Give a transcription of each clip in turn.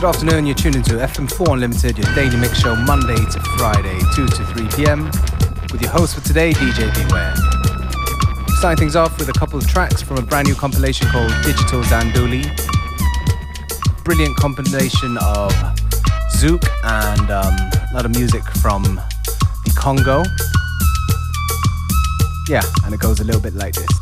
Good afternoon, you're tuned into FM4 Unlimited, your daily mix show Monday to Friday, 2 to 3 p.m. with your host for today, DJ Beware. Starting things off with a couple of tracks from a brand new compilation called Digital Zandoli. Brilliant compilation of Zouk and um, a lot of music from the Congo. Yeah, and it goes a little bit like this.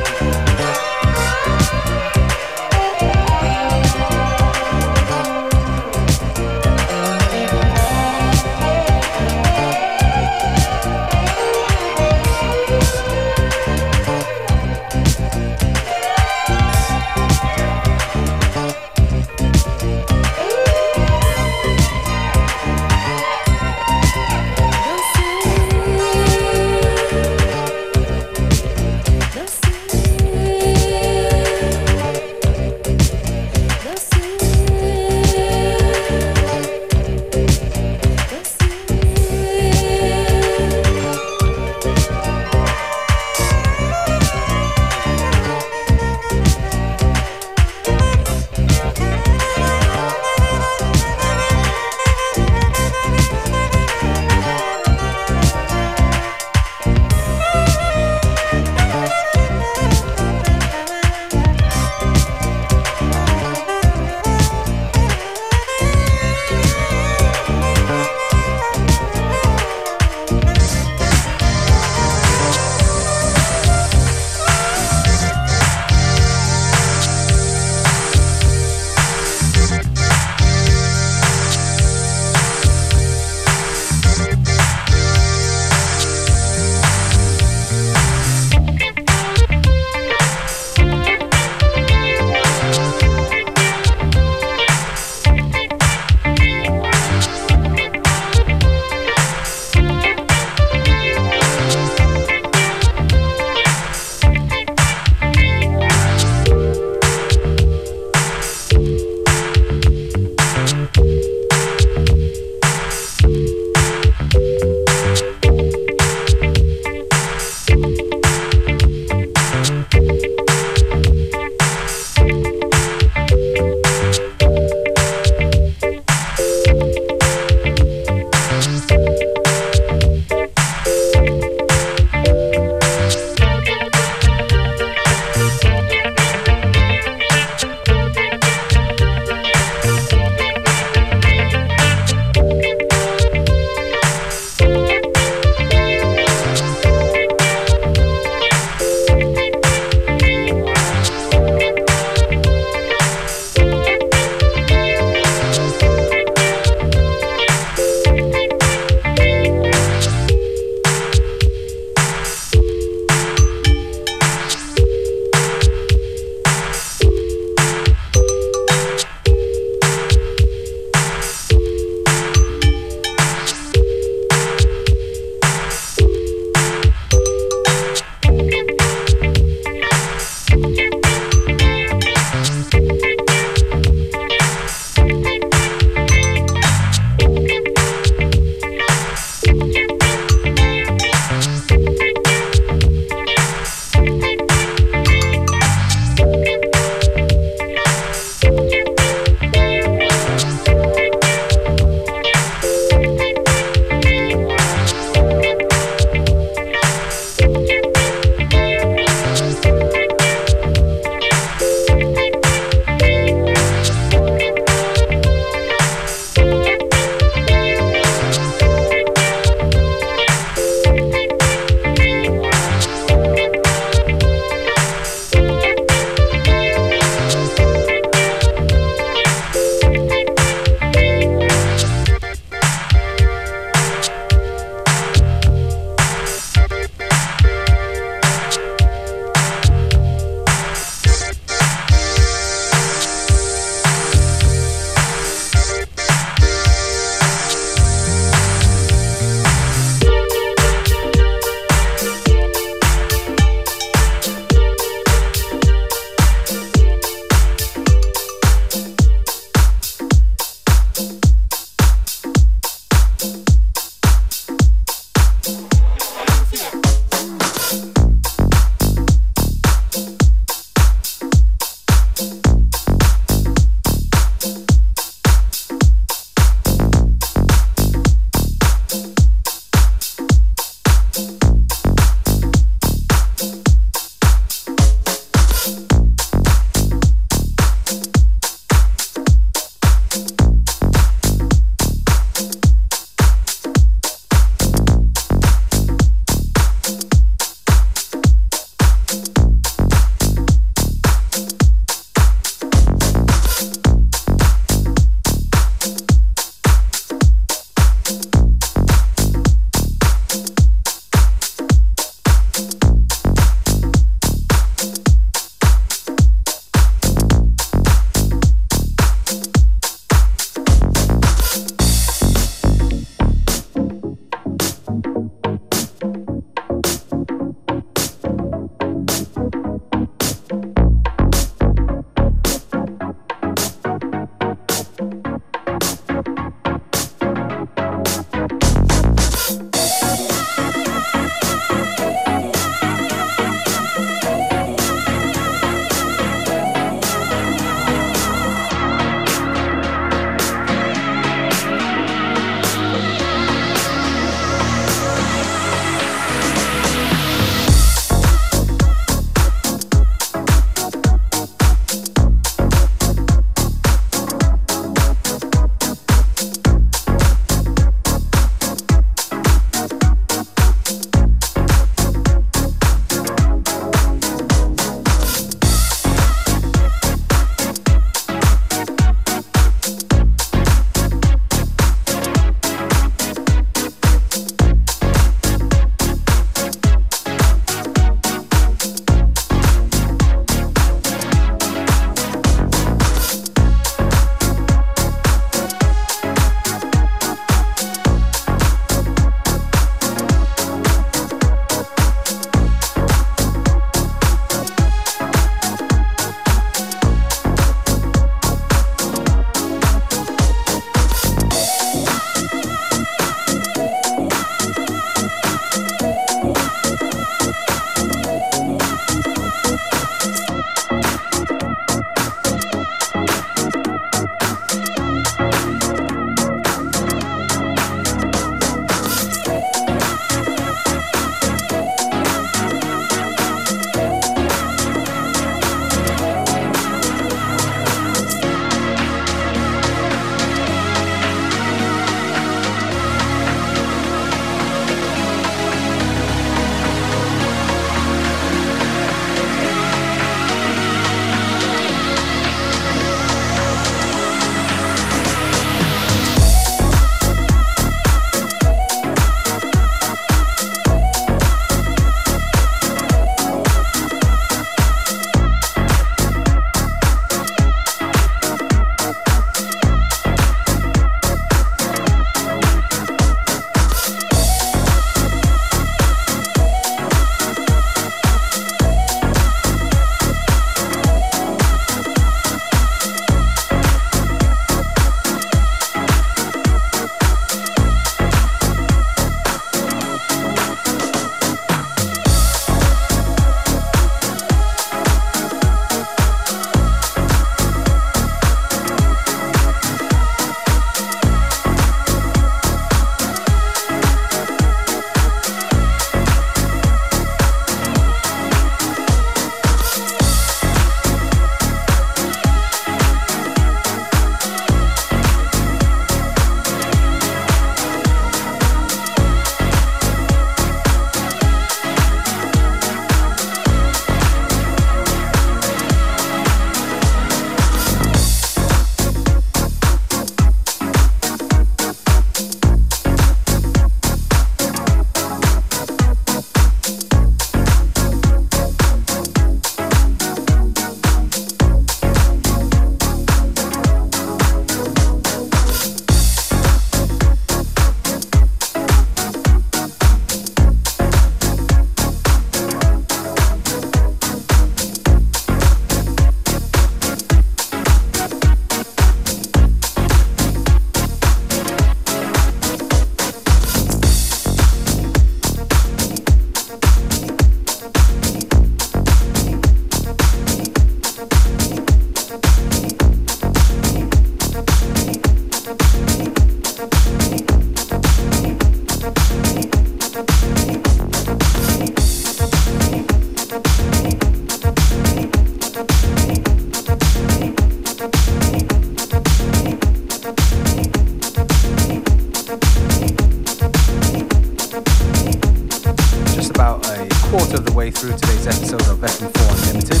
Through today's episode of FM4 Unlimited.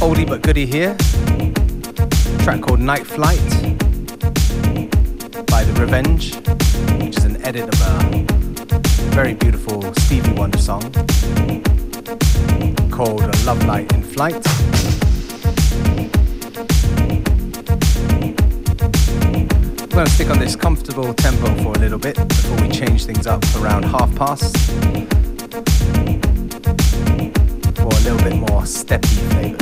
Oldie but goodie here. track called Night Flight by The Revenge, which is an edit of a very beautiful Stevie Wonder song called A Love Light in Flight. I'm going to stick on this comfortable tempo for a little bit before we change things up around half past for a little bit more steppy flavors.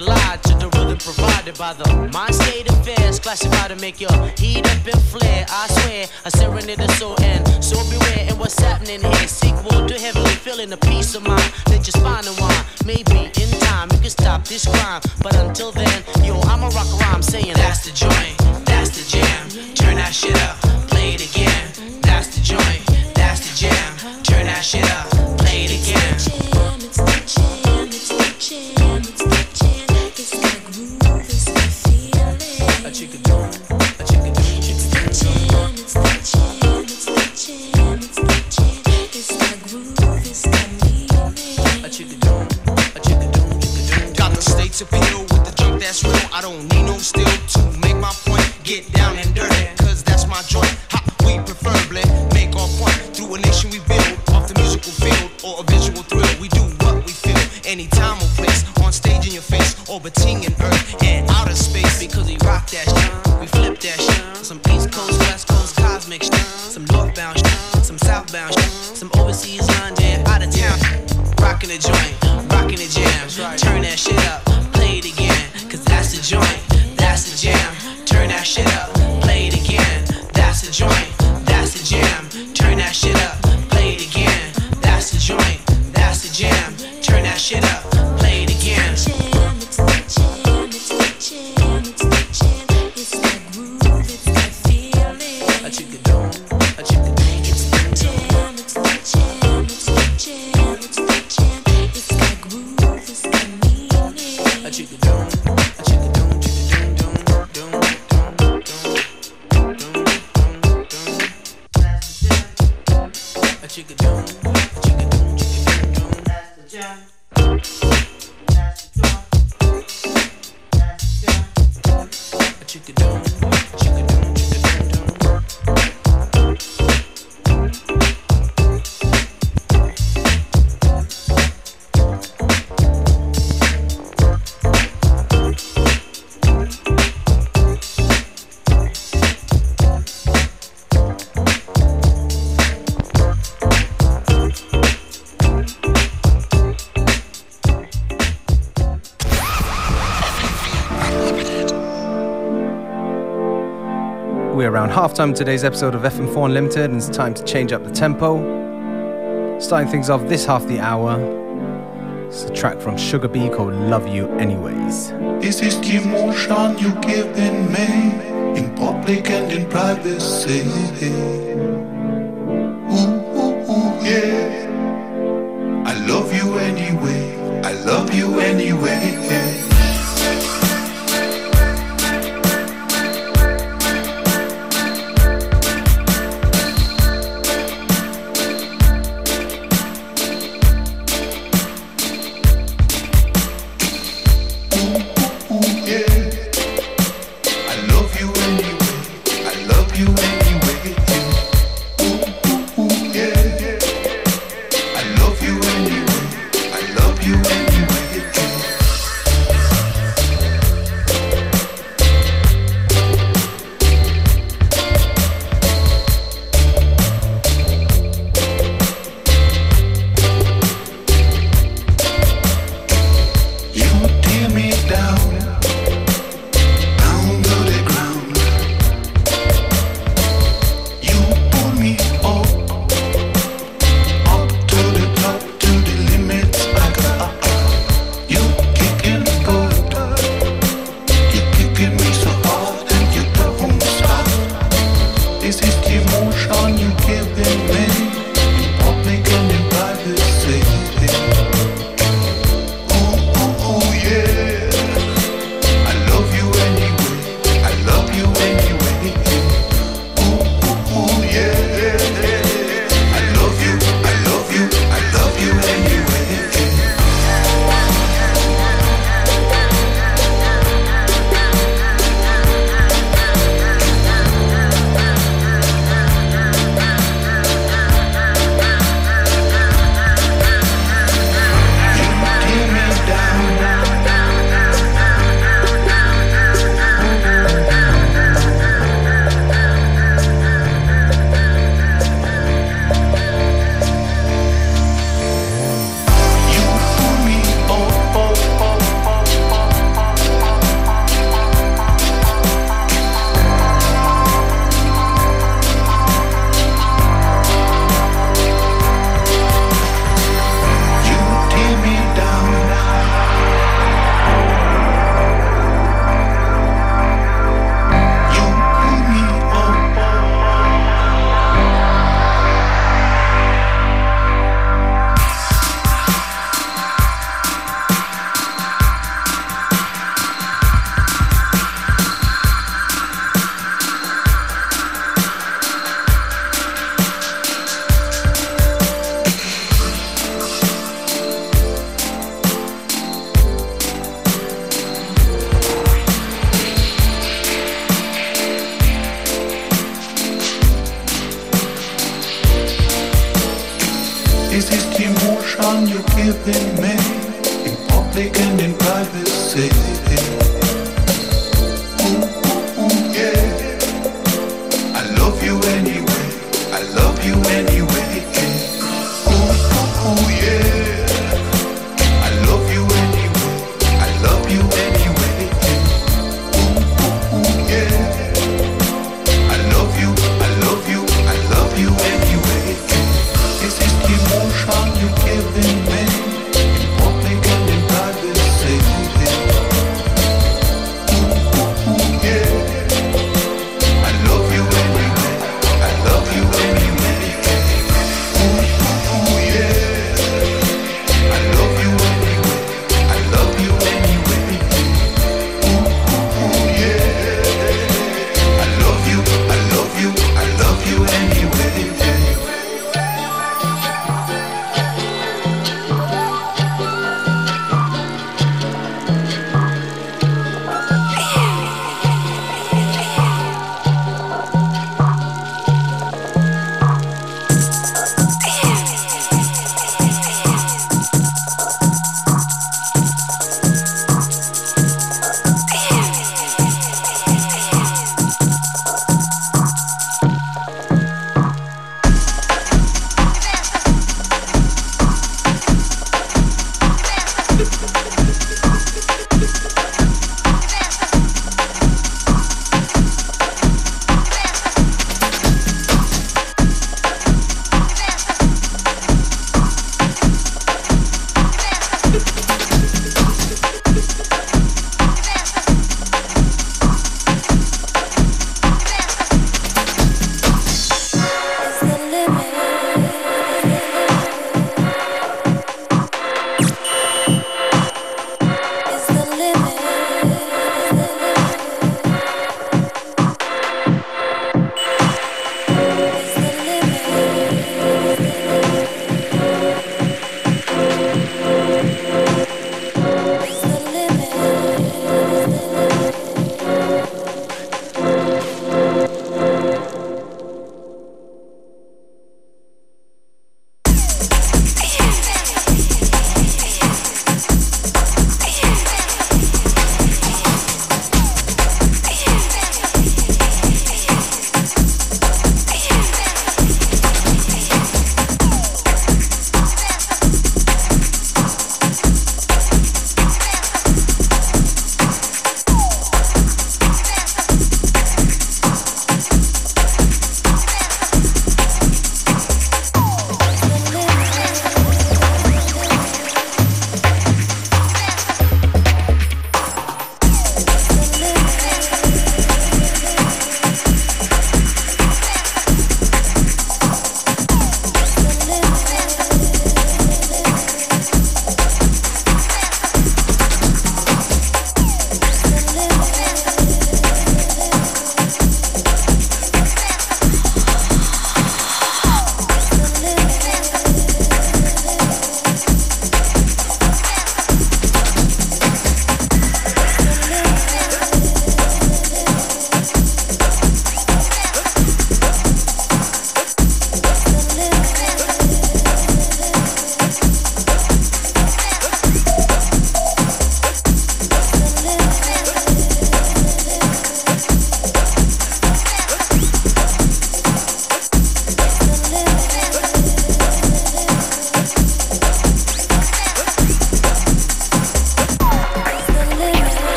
collide to the rhythm provided by the mind state affairs. Classified to make your heat up and flare. I swear, I serenade the soul and so beware. And what's happening here? Sequel to heavenly feeling, a peace of mind that you're spinal wine. Maybe in time you can stop this crime. But until then, yo, I'ma rock a rhyme saying that's the joint, that's the jam. Turn that shit up, play it again. That's the joint, that's the jam. Turn that shit up, play it again. that you could join. around halftime of today's episode of FM4 Unlimited, and it's time to change up the tempo. Starting things off this half the hour, it's a track from Sugar Bee called Love You Anyways. This is the emotion you give in me, in public and in privacy.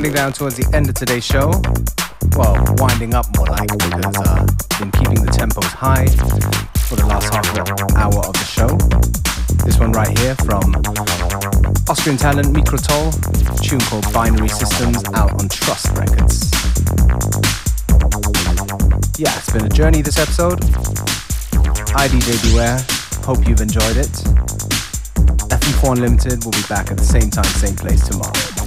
Winding down towards the end of today's show. Well, winding up more like because uh, been keeping the tempos high for the last half hour of the show. This one right here from Austrian talent Microtol, tune called Binary Systems out on Trust Records. Yeah, it's been a journey this episode. I DJ Beware. Hope you've enjoyed it. FM4 Unlimited will be back at the same time, same place tomorrow.